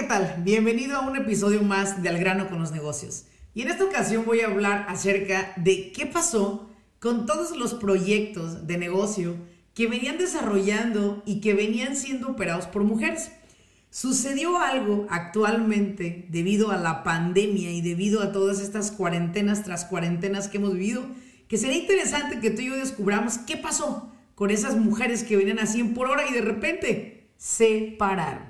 ¿qué tal? Bienvenido a un episodio más de Al grano con los negocios. Y en esta ocasión voy a hablar acerca de qué pasó con todos los proyectos de negocio que venían desarrollando y que venían siendo operados por mujeres. Sucedió algo actualmente debido a la pandemia y debido a todas estas cuarentenas tras cuarentenas que hemos vivido, que sería interesante que tú y yo descubramos qué pasó con esas mujeres que venían a 100 por hora y de repente se pararon.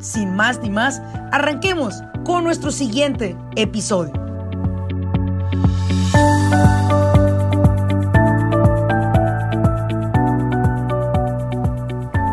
sin más ni más, arranquemos con nuestro siguiente episodio.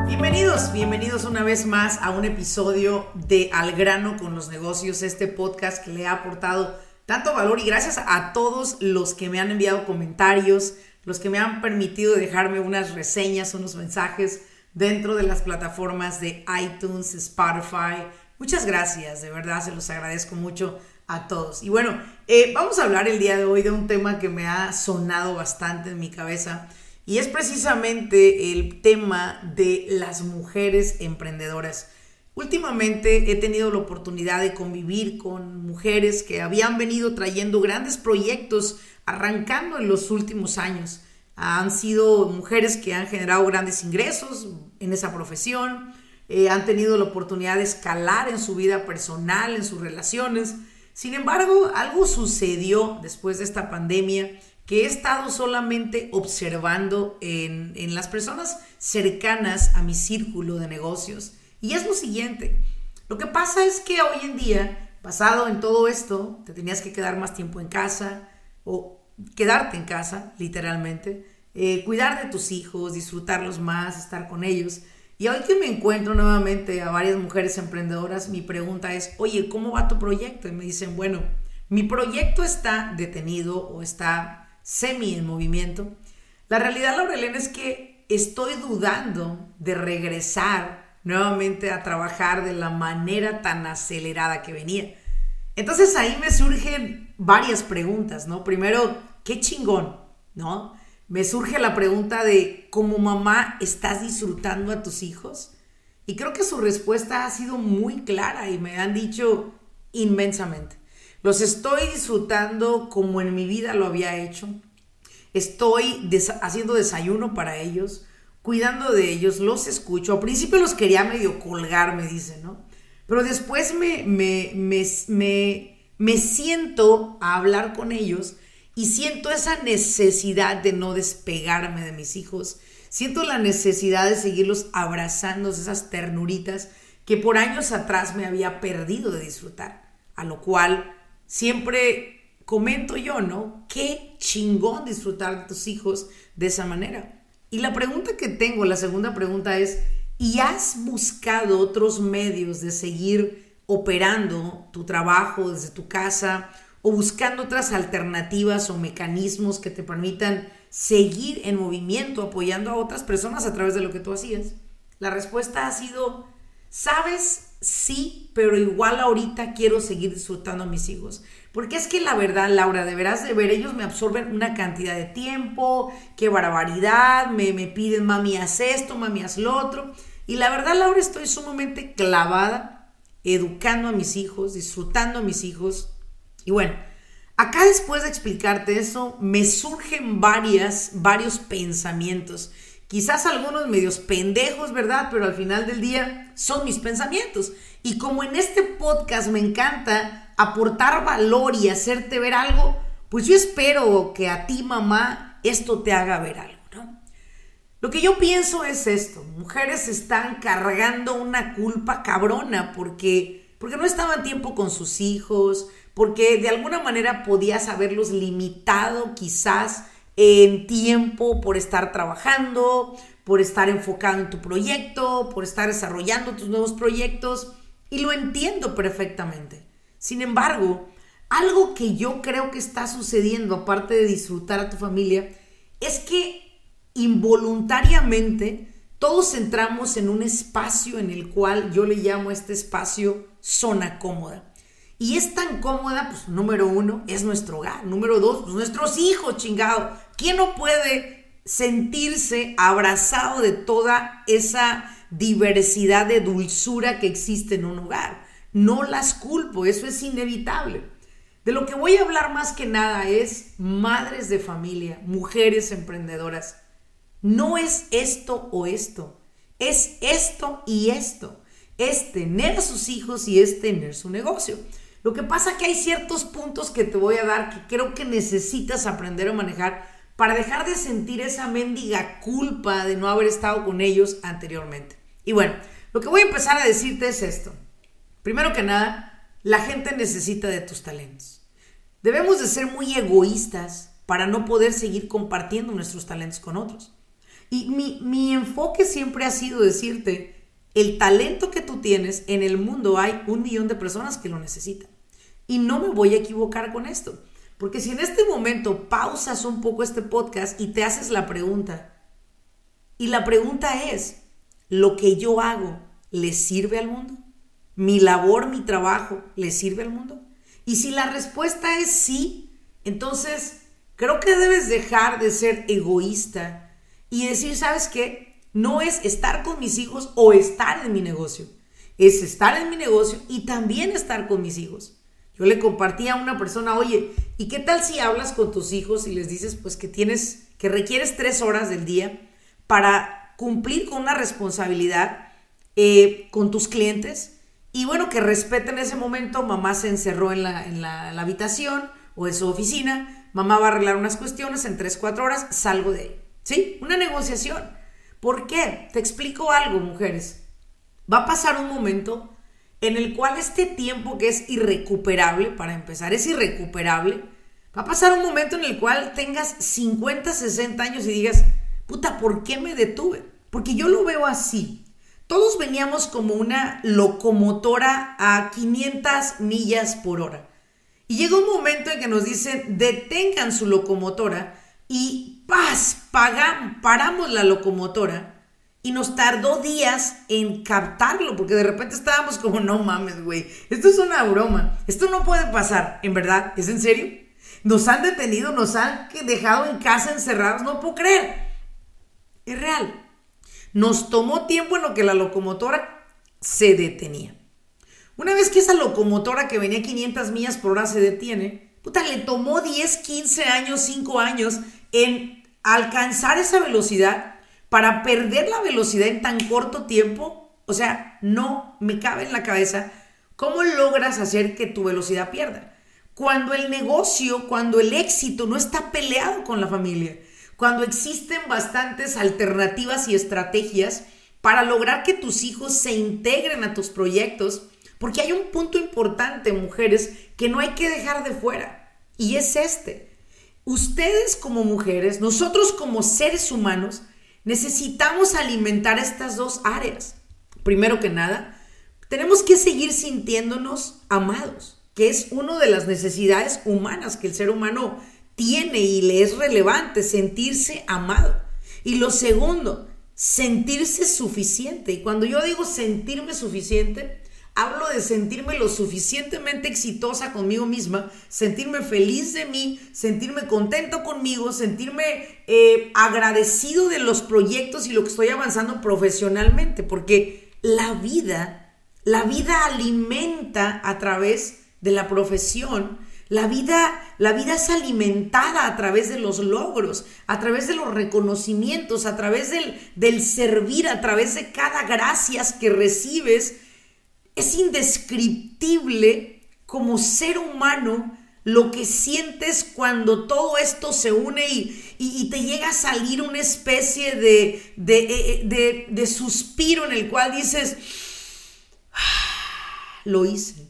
Bienvenidos, bienvenidos una vez más a un episodio de Al grano con los negocios, este podcast que le ha aportado tanto valor y gracias a todos los que me han enviado comentarios, los que me han permitido dejarme unas reseñas, unos mensajes dentro de las plataformas de iTunes, Spotify. Muchas gracias, de verdad se los agradezco mucho a todos. Y bueno, eh, vamos a hablar el día de hoy de un tema que me ha sonado bastante en mi cabeza y es precisamente el tema de las mujeres emprendedoras. Últimamente he tenido la oportunidad de convivir con mujeres que habían venido trayendo grandes proyectos arrancando en los últimos años han sido mujeres que han generado grandes ingresos en esa profesión, eh, han tenido la oportunidad de escalar en su vida personal, en sus relaciones. Sin embargo, algo sucedió después de esta pandemia que he estado solamente observando en, las personas cercanas a mi círculo de negocios. Y es lo siguiente, lo que pasa es que hoy en día, basado en todo esto, te tenías que quedar más tiempo en casa o quedarte en casa, literalmente, eh, cuidar de tus hijos, disfrutarlos más, estar con ellos. Y hoy que me encuentro nuevamente a varias mujeres emprendedoras, mi pregunta es, oye, ¿cómo va tu proyecto? Y me dicen, bueno, mi proyecto está detenido o está semi en movimiento. La realidad, Laurelena, es que estoy dudando de regresar nuevamente a trabajar de la manera tan acelerada que venía. Entonces ahí me surgen varias preguntas, ¿no? Primero, qué chingón, ¿no? Me surge la pregunta de, ¿como mamá estás disfrutando a tus hijos? Y creo que su respuesta ha sido muy clara y me han dicho inmensamente. Los estoy disfrutando como en mi vida lo había hecho. Estoy haciendo desayuno para ellos, cuidando de ellos, los escucho. Al principio los quería medio colgar, me dicen, ¿no? Pero después me, me, me, me siento a hablar con ellos y siento esa necesidad de no despegarme de mis hijos. Siento la necesidad de seguirlos abrazando, esas ternuritas que por años atrás me había perdido de disfrutar. A lo cual siempre comento yo, ¿no? Qué chingón disfrutar de tus hijos de esa manera. Y la pregunta que tengo, la segunda pregunta es, ¿y has buscado otros medios de seguir operando tu trabajo desde tu casa o buscando otras alternativas o mecanismos que te permitan seguir en movimiento, apoyando a otras personas a través de lo que tú hacías? La respuesta ha sido, sabes, sí, pero igual ahorita quiero seguir disfrutando a mis hijos. Porque es que la verdad, Laura, deberás de ver, ellos me absorben una cantidad de tiempo, qué barbaridad, me, me piden, mami, haz esto, mami, haz lo otro. Y la verdad, Laura, estoy sumamente clavada educando a mis hijos, disfrutando a mis hijos, y bueno, acá después de explicarte eso, me surgen varias, varios pensamientos. Quizás algunos medios pendejos, ¿verdad? Pero al final del día son mis pensamientos. Y como en este podcast me encanta aportar valor y hacerte ver algo, pues yo espero que a ti, mamá, esto te haga ver algo, ¿no? Lo que yo pienso es esto, mujeres están cargando una culpa cabrona porque, porque no estaban tiempo con sus hijos, porque de alguna manera podías haberlos limitado quizás en tiempo por estar trabajando, por estar enfocado en tu proyecto, por estar desarrollando tus nuevos proyectos. Y lo entiendo perfectamente. Sin embargo, algo que yo creo que está sucediendo, aparte de disfrutar a tu familia, es que involuntariamente todos entramos en un espacio en el cual yo le llamo este espacio zona cómoda. Y es tan cómoda, pues número uno, es nuestro hogar. Número dos, pues, nuestros hijos, chingado. ¿Quién no puede sentirse abrazado de toda esa diversidad de dulzura que existe en un hogar? No las culpo, eso es inevitable. De lo que voy a hablar más que nada es madres de familia, mujeres emprendedoras. No es esto o esto, es esto y esto. Es tener a sus hijos y es tener su negocio. Lo que pasa es que hay ciertos puntos que te voy a dar que creo que necesitas aprender a manejar para dejar de sentir esa mendiga culpa de no haber estado con ellos anteriormente. Y bueno, lo que voy a empezar a decirte es esto. Primero que nada, la gente necesita de tus talentos. Debemos de ser muy egoístas para no poder seguir compartiendo nuestros talentos con otros. Y mi, mi enfoque siempre ha sido decirte, el talento que tú tienes en el mundo hay un millón de personas que lo necesitan. Y no me voy a equivocar con esto. Porque si en este momento pausas un poco este podcast y te haces la pregunta, y la pregunta es, ¿lo que yo hago le sirve al mundo? ¿Mi labor, mi trabajo le sirve al mundo? Y si la respuesta es sí, entonces creo que debes dejar de ser egoísta y decir, ¿sabes qué? No es estar con mis hijos o estar en mi negocio. Es estar en mi negocio y también estar con mis hijos. Yo le compartí a una persona, oye, ¿y qué tal si hablas con tus hijos y les dices pues que tienes, que requieres tres horas del día para cumplir con una responsabilidad eh, con tus clientes? Y bueno, que respeten ese momento, mamá se encerró en la, en la, habitación o en su oficina, mamá va a arreglar unas cuestiones, en tres, cuatro horas salgo de ahí. ¿Sí? Una negociación. ¿Por qué? Te explico algo, mujeres. Va a pasar un momento en el cual este tiempo que es irrecuperable, para empezar, es irrecuperable, va a pasar un momento en el cual tengas 50, 60 años y digas, puta, ¿por qué me detuve? Porque yo lo veo así. Todos veníamos como una locomotora a 500 millas por hora. Y llega un momento en que nos dicen, detengan su locomotora y paz, pagan, paramos la locomotora y nos tardó días en captarlo, porque de repente estábamos como, no mames, güey, esto es una broma, esto no puede pasar, ¿en verdad? ¿Es en serio? Nos han detenido, nos han dejado en casa encerrados, no puedo creer. Es real. Nos tomó tiempo en lo que la locomotora se detenía. Una vez que esa locomotora que venía 500 millas por hora se detiene, puta, le tomó 10, 15 años, 5 años en alcanzar esa velocidad para perder la velocidad en tan corto tiempo. O sea, no me cabe en la cabeza cómo logras hacer que tu velocidad pierda. Cuando el negocio, cuando el éxito no está peleado con la familia, cuando existen bastantes alternativas y estrategias para lograr que tus hijos se integren a tus proyectos, porque hay un punto importante, mujeres, que no hay que dejar de fuera, y es este. Ustedes como mujeres, nosotros como seres humanos, necesitamos alimentar estas dos áreas. Primero que nada, tenemos que seguir sintiéndonos amados, que es una de las necesidades humanas que el ser humano tiene y le es relevante, sentirse amado. Y lo segundo, sentirse suficiente. Y cuando yo digo sentirme suficiente, hablo de sentirme lo suficientemente exitosa conmigo misma, sentirme feliz de mí, sentirme contento conmigo, sentirme eh, agradecido de los proyectos y lo que estoy avanzando profesionalmente, porque la vida, la vida alimenta a través de la profesión la vida, la vida es alimentada a través de los logros, a través de los reconocimientos, a través del, del servir, a través de cada gracias que recibes. Es indescriptible como ser humano lo que sientes cuando todo esto se une y, te llega a salir una especie de, de, eh, de, de suspiro en el cual dices, ah, lo hice,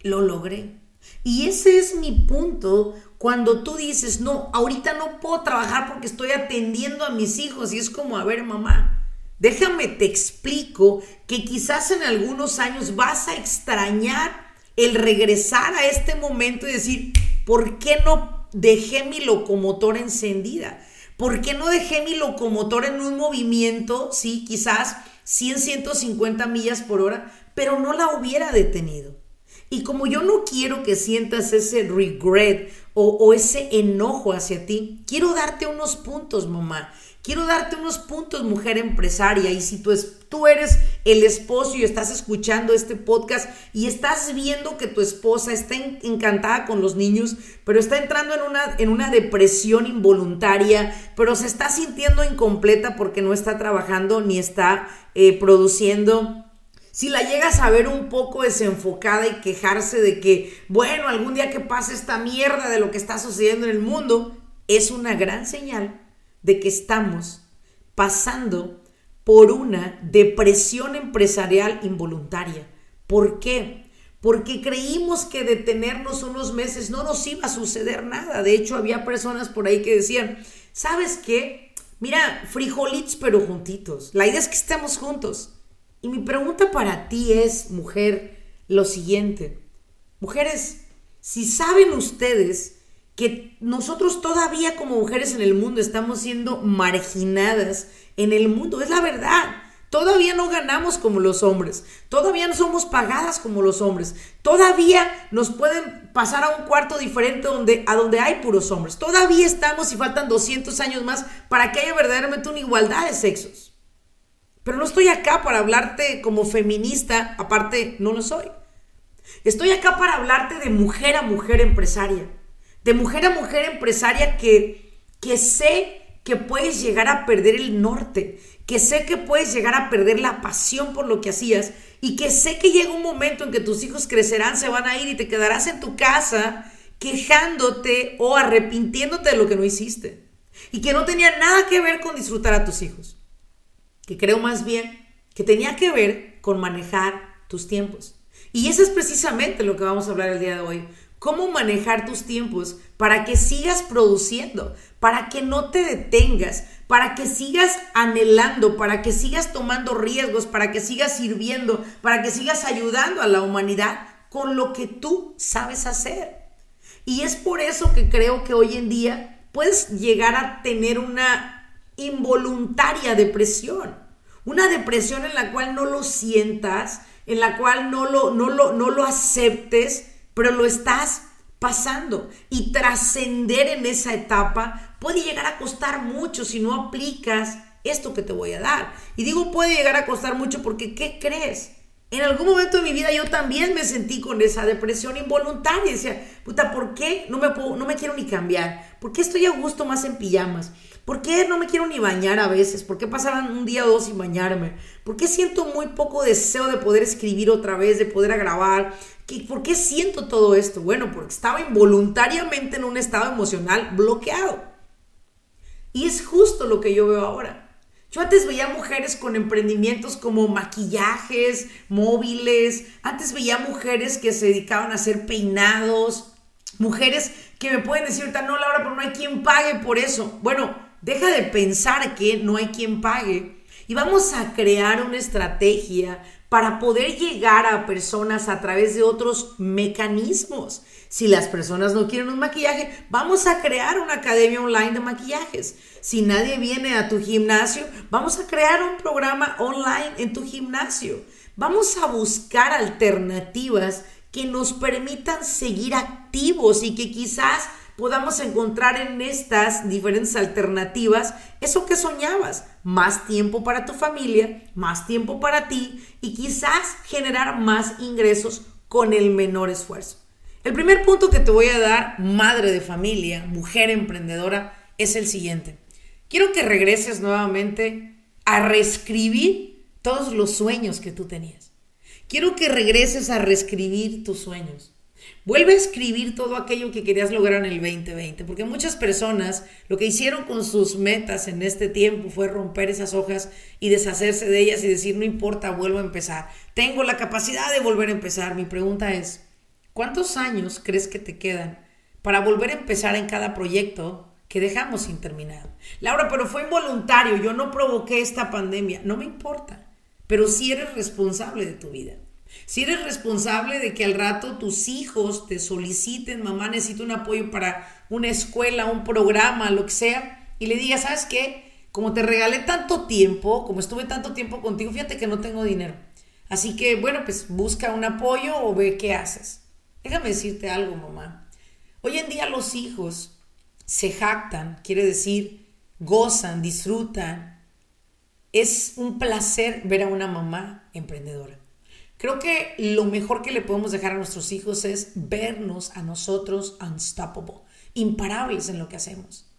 lo logré y ese es mi punto cuando tú dices, no, ahorita no puedo trabajar porque estoy atendiendo a mis hijos. Y es como, a ver, mamá, déjame te explico que quizás en algunos años vas a extrañar el regresar a este momento y decir, ¿por qué no dejé mi locomotora encendida? ¿Por qué no dejé mi locomotora en un movimiento, sí, quizás 100, 150 millas por hora, pero no la hubiera detenido? Y como yo no quiero que sientas ese regret o, ese enojo hacia ti, quiero darte unos puntos, mamá. Quiero darte unos puntos, mujer empresaria. Y si tú, tú eres el esposo y estás escuchando este podcast y estás viendo que tu esposa está encantada con los niños, pero está entrando en una, en una depresión involuntaria, pero se está sintiendo incompleta porque no está trabajando ni está eh, produciendo si la llegas a ver un poco desenfocada y quejarse de que, bueno, algún día que pase esta mierda de lo que está sucediendo en el mundo, es una gran señal de que estamos pasando por una depresión empresarial involuntaria. ¿Por qué? Porque creímos que detenernos unos meses no nos iba a suceder nada. De hecho, había personas por ahí que decían, ¿sabes qué? Mira, frijolitos pero juntitos. La idea es que estemos juntos. Y mi pregunta para ti es, mujer, lo siguiente. Mujeres, si saben ustedes que nosotros todavía como mujeres en el mundo estamos siendo marginadas en el mundo, es la verdad. Todavía no ganamos como los hombres, todavía no somos pagadas como los hombres, todavía nos pueden pasar a un cuarto diferente donde, a donde hay puros hombres, todavía estamos y faltan 200 años más para que haya verdaderamente una igualdad de sexos. Pero no estoy acá para hablarte como feminista, aparte no lo soy. Estoy acá para hablarte de mujer a mujer empresaria, de mujer a mujer empresaria que, que sé que puedes llegar a perder el norte, que sé que puedes llegar a perder la pasión por lo que hacías y que sé que llega un momento en que tus hijos crecerán, se van a ir y te quedarás en tu casa quejándote o arrepintiéndote de lo que no hiciste y que no tenía nada que ver con disfrutar a tus hijos que creo más bien que tenía que ver con manejar tus tiempos. Y eso es precisamente lo que vamos a hablar el día de hoy. Cómo manejar tus tiempos para que sigas produciendo, para que no te detengas, para que sigas anhelando, para que sigas tomando riesgos, para que sigas sirviendo, para que sigas ayudando a la humanidad con lo que tú sabes hacer. Y es por eso que creo que hoy en día puedes llegar a tener una involuntaria depresión. Una depresión en la cual no lo sientas, en la cual no lo, no lo, no lo aceptes, pero lo estás pasando. Y trascender en esa etapa puede llegar a costar mucho si no aplicas esto que te voy a dar. Y digo puede llegar a costar mucho porque ¿qué crees? En algún momento de mi vida yo también me sentí con esa depresión involuntaria. Decía, puta, ¿por qué no me, no me quiero ni cambiar? ¿Por qué estoy a gusto más en pijamas? ¿Por qué no me quiero ni bañar a veces? ¿Por qué pasaban un día o dos sin bañarme? ¿Por qué siento muy poco deseo de poder escribir otra vez, de poder grabar? ¿Por qué siento todo esto? Bueno, porque estaba involuntariamente en un estado emocional bloqueado. Y es justo lo que yo veo ahora. Yo antes veía mujeres con emprendimientos como maquillajes, móviles, antes veía mujeres que se dedicaban a hacer peinados, mujeres que me pueden decir ahorita, no, Laura, pero no hay quien pague por eso. Bueno, Deja de pensar que no hay quien pague y vamos a crear una estrategia para poder llegar a personas a través de otros mecanismos. Si las personas no quieren un maquillaje, vamos a crear una academia online de maquillajes. Si nadie viene a tu gimnasio, vamos a crear un programa online en tu gimnasio. Vamos a buscar alternativas que nos permitan seguir activos y que quizás podamos encontrar en estas diferentes alternativas eso que soñabas, más tiempo para tu familia, más tiempo para ti y quizás generar más ingresos con el menor esfuerzo. El primer punto que te voy a dar, madre de familia, mujer emprendedora, es el siguiente. Quiero que regreses nuevamente a reescribir todos los sueños que tú tenías. Quiero que regreses a reescribir tus sueños. Vuelve a escribir todo aquello que querías lograr en el 2020, porque muchas personas lo que hicieron con sus metas en este tiempo fue romper esas hojas y deshacerse de ellas y decir, no importa, vuelvo a empezar. Tengo la capacidad de volver a empezar. Mi pregunta es, ¿cuántos años crees que te quedan para volver a empezar en cada proyecto que dejamos sin terminado? Laura, pero fue involuntario, yo no provoqué esta pandemia. No me importa, pero sí eres responsable de tu vida. Si eres responsable de que al rato tus hijos te soliciten, mamá, necesito un apoyo para una escuela, un programa, lo que sea, y le digas, ¿sabes qué? Como te regalé tanto tiempo, como estuve tanto tiempo contigo, fíjate que no tengo dinero. Así que, bueno, pues busca un apoyo o ve qué haces. Déjame decirte algo, mamá. Hoy en día los hijos se jactan, quiere decir, gozan, disfrutan. Es un placer ver a una mamá emprendedora. Creo que lo mejor que le podemos dejar a nuestros hijos es vernos a nosotros unstoppable, imparables en lo que hacemos.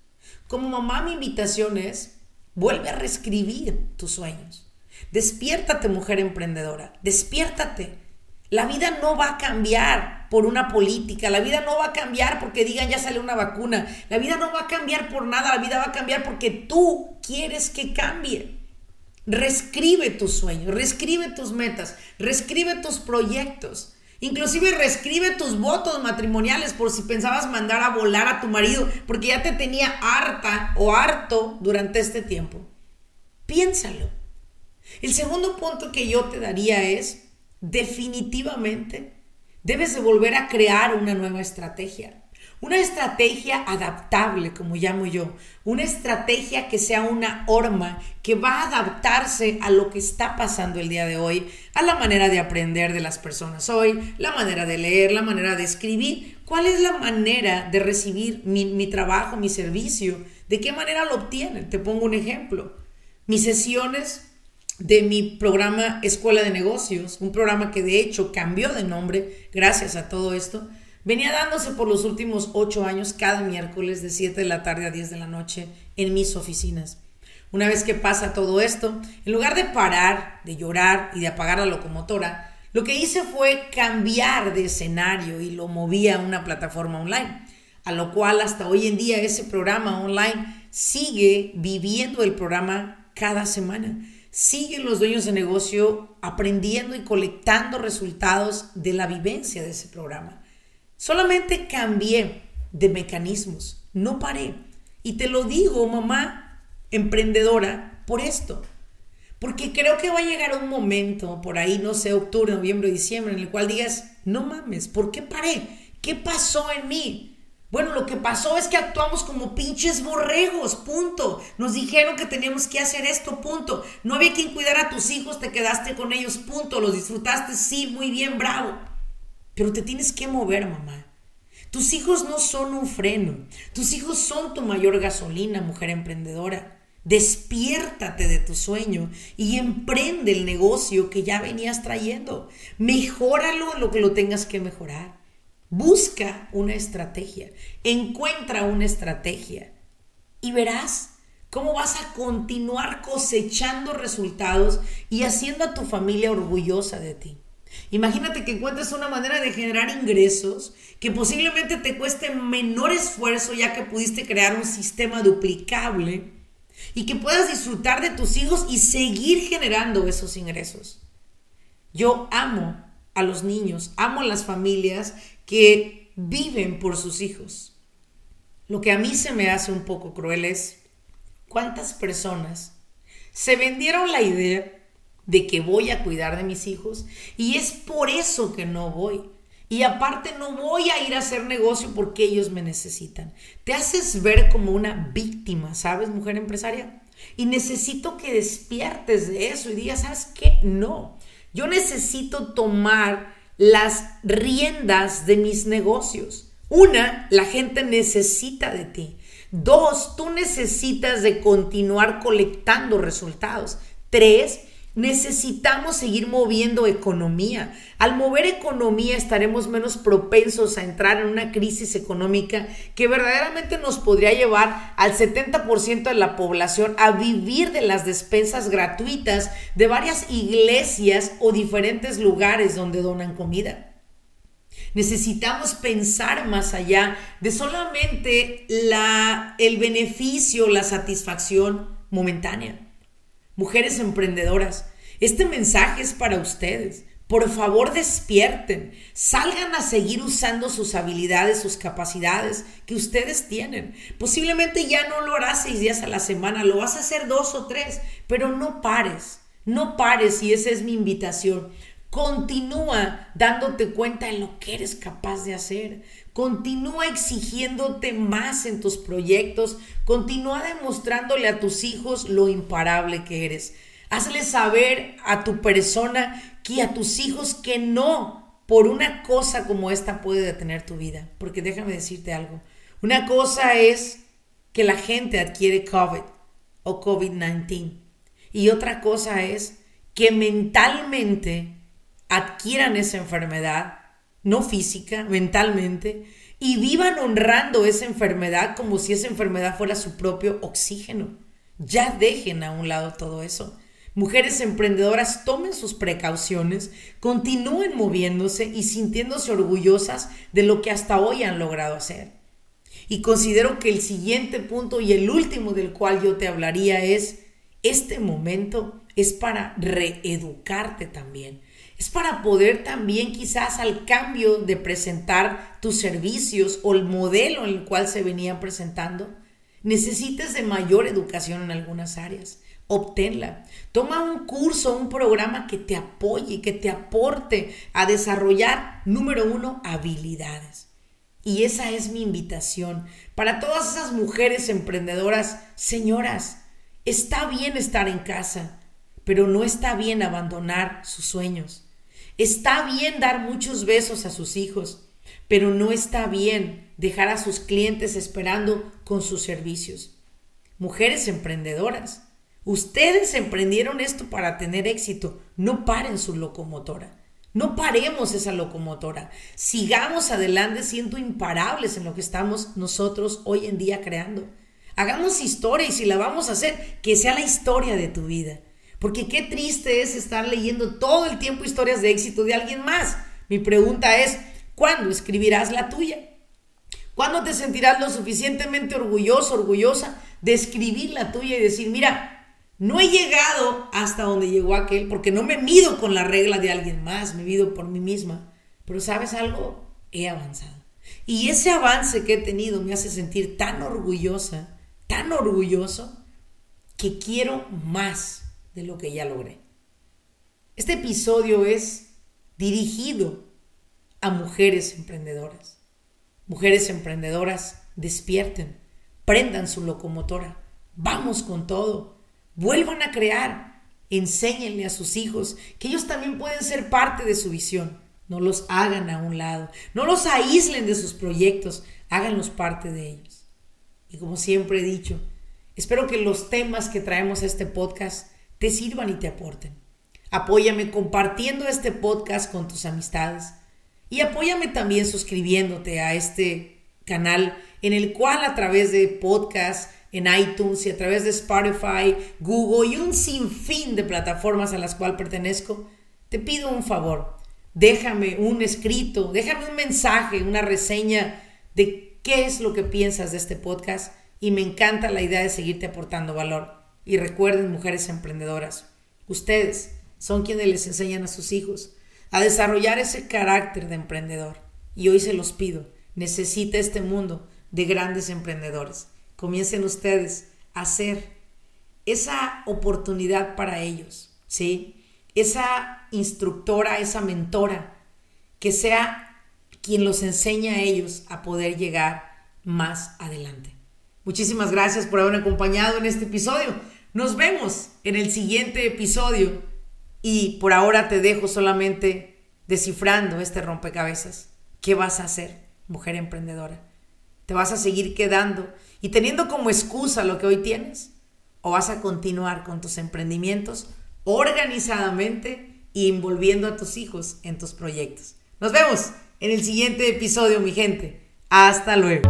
Como mamá, mi invitación es, vuelve a reescribir tus sueños. Despiértate, mujer emprendedora, despiértate. La vida no va a cambiar por una política, la vida no va a cambiar porque digan ya sale una vacuna, la vida no va a cambiar por nada, la vida va a cambiar porque tú quieres que cambie. Reescribe tus sueños, reescribe tus metas, reescribe tus proyectos. Inclusive reescribe tus votos matrimoniales por si pensabas mandar a volar a tu marido porque ya te tenía harta o harto durante este tiempo. Piénsalo. El segundo punto que yo te daría es, definitivamente, debes de volver a crear una nueva estrategia. Una estrategia adaptable, como llamo yo. Una estrategia que sea una horma que va a adaptarse a lo que está pasando el día de hoy, a la manera de aprender de las personas hoy, la manera de leer, la manera de escribir. ¿Cuál es la manera de recibir mi, mi trabajo, mi servicio? ¿De qué manera lo obtienen? Te pongo un ejemplo. Mis sesiones de mi programa Escuela de Negocios, un programa que de hecho cambió de nombre gracias a todo esto, venía dándose por los últimos ocho años cada miércoles de 7 de la tarde a 10 de la noche en mis oficinas. Una vez que pasa todo esto, en lugar de parar, de llorar y de apagar la locomotora, lo que hice fue cambiar de escenario y lo moví a una plataforma online, a lo cual hasta hoy en día ese programa online sigue viviendo el programa cada semana siguen los dueños de negocio aprendiendo y colectando resultados de la vivencia de ese programa. Solamente cambié de mecanismos, no paré. Y te lo digo, mamá emprendedora, por esto. Porque creo que va a llegar un momento, por ahí, no sé, octubre, noviembre, diciembre, en el cual digas, no mames, ¿por qué paré? ¿Qué pasó en mí? Bueno, lo que pasó es que actuamos como pinches borregos, punto. Nos dijeron que teníamos que hacer esto, punto. No había quien cuidar a tus hijos, te quedaste con ellos, punto. Los disfrutaste, sí, muy bien, bravo. Pero te tienes que mover, mamá. Tus hijos no son un freno. Tus hijos son tu mayor gasolina, mujer emprendedora. Despiértate de tu sueño y emprende el negocio que ya venías trayendo. Mejóralo lo que lo tengas que mejorar. Busca una estrategia, encuentra una estrategia y verás cómo vas a continuar cosechando resultados y haciendo a tu familia orgullosa de ti. Imagínate que encuentres una manera de generar ingresos que posiblemente te cueste menor esfuerzo ya que pudiste crear un sistema duplicable y que puedas disfrutar de tus hijos y seguir generando esos ingresos. Yo amo a los niños, amo a las familias que viven por sus hijos. Lo que a mí se me hace un poco cruel es cuántas personas se vendieron la idea de que voy a cuidar de mis hijos y es por eso que no voy. Y aparte no voy a ir a hacer negocio porque ellos me necesitan. Te haces ver como una víctima, ¿sabes, mujer empresaria? Y necesito que despiertes de eso y digas, ¿sabes qué? No. Yo necesito tomar las riendas de mis negocios. Una, la gente necesita de ti. Dos, tú necesitas de continuar colectando resultados. Tres, Necesitamos seguir moviendo economía. Al mover economía estaremos menos propensos a entrar en una crisis económica que verdaderamente nos podría llevar al 70% de la población a vivir de las despensas gratuitas de varias iglesias o diferentes lugares donde donan comida. Necesitamos pensar más allá de solamente la, el beneficio, la satisfacción momentánea. Mujeres emprendedoras, este mensaje es para ustedes. Por favor, despierten, salgan a seguir usando sus habilidades, sus capacidades que ustedes tienen. Posiblemente ya no lo harás seis días a la semana, lo vas a hacer dos o tres, pero no pares, no pares y esa es mi invitación. Continúa dándote cuenta de lo que eres capaz de hacer. Continúa exigiéndote más en tus proyectos. Continúa demostrándole a tus hijos lo imparable que eres. Hazle saber a tu persona que a tus hijos que no por una cosa como esta puede detener tu vida. Porque déjame decirte algo. Una cosa es que la gente adquiere COVID o COVID-19. Y otra cosa es que mentalmente adquieran esa enfermedad, no física, mentalmente, y vivan honrando esa enfermedad como si esa enfermedad fuera su propio oxígeno. Ya dejen a un lado todo eso. Mujeres emprendedoras tomen sus precauciones, continúen moviéndose y sintiéndose orgullosas de lo que hasta hoy han logrado hacer. Y considero que el siguiente punto y el último del cual yo te hablaría es, este momento es para reeducarte también. Es para poder también quizás al cambio de presentar tus servicios o el modelo en el cual se venían presentando, necesites de mayor educación en algunas áreas. Obténla. Toma un curso, un programa que te apoye, que te aporte a desarrollar, número uno, habilidades. Y esa es mi invitación para todas esas mujeres emprendedoras. Señoras, está bien estar en casa, pero no está bien abandonar sus sueños. Está bien dar muchos besos a sus hijos, pero no está bien dejar a sus clientes esperando con sus servicios. Mujeres emprendedoras, ustedes emprendieron esto para tener éxito. No paren su locomotora. No paremos esa locomotora. Sigamos adelante siendo imparables en lo que estamos nosotros hoy en día creando. Hagamos historia y si la vamos a hacer, que sea la historia de tu vida. Porque qué triste es estar leyendo todo el tiempo historias de éxito de alguien más. Mi pregunta es, ¿cuándo escribirás la tuya? ¿Cuándo te sentirás lo suficientemente orgulloso, orgullosa de escribir la tuya y decir, mira, no he llegado hasta donde llegó aquel porque no me mido con la regla de alguien más, me mido por mí misma. Pero sabes algo, he avanzado. Y ese avance que he tenido me hace sentir tan orgullosa, tan orgulloso, que quiero más de lo que ya logré. Este episodio es dirigido a mujeres emprendedoras. Mujeres emprendedoras, despierten, prendan su locomotora, vamos con todo, vuelvan a crear, enséñenle a sus hijos que ellos también pueden ser parte de su visión. No los hagan a un lado, no los aíslen de sus proyectos, háganlos parte de ellos. Y como siempre he dicho, espero que los temas que traemos a este podcast te sirvan y te aporten. Apóyame compartiendo este podcast con tus amistades y apóyame también suscribiéndote a este canal en el cual a través de podcast en iTunes y a través de Spotify, Google y un sinfín de plataformas a las cuales pertenezco, te pido un favor. Déjame un escrito, déjame un mensaje, una reseña de qué es lo que piensas de este podcast y me encanta la idea de seguirte aportando valor. Y recuerden, mujeres emprendedoras, ustedes son quienes les enseñan a sus hijos a desarrollar ese carácter de emprendedor. Y hoy se los pido, necesita este mundo de grandes emprendedores. Comiencen ustedes a hacer esa oportunidad para ellos, ¿sí? Esa instructora, esa mentora, que sea quien los enseñe a ellos a poder llegar más adelante. Muchísimas gracias por haberme acompañado en este episodio. Nos vemos en el siguiente episodio y por ahora te dejo solamente descifrando este rompecabezas. ¿Qué vas a hacer, mujer emprendedora? ¿Te vas a seguir quedando y teniendo como excusa lo que hoy tienes? ¿O vas a continuar con tus emprendimientos organizadamente y envolviendo a tus hijos en tus proyectos? Nos vemos en el siguiente episodio, mi gente. Hasta luego.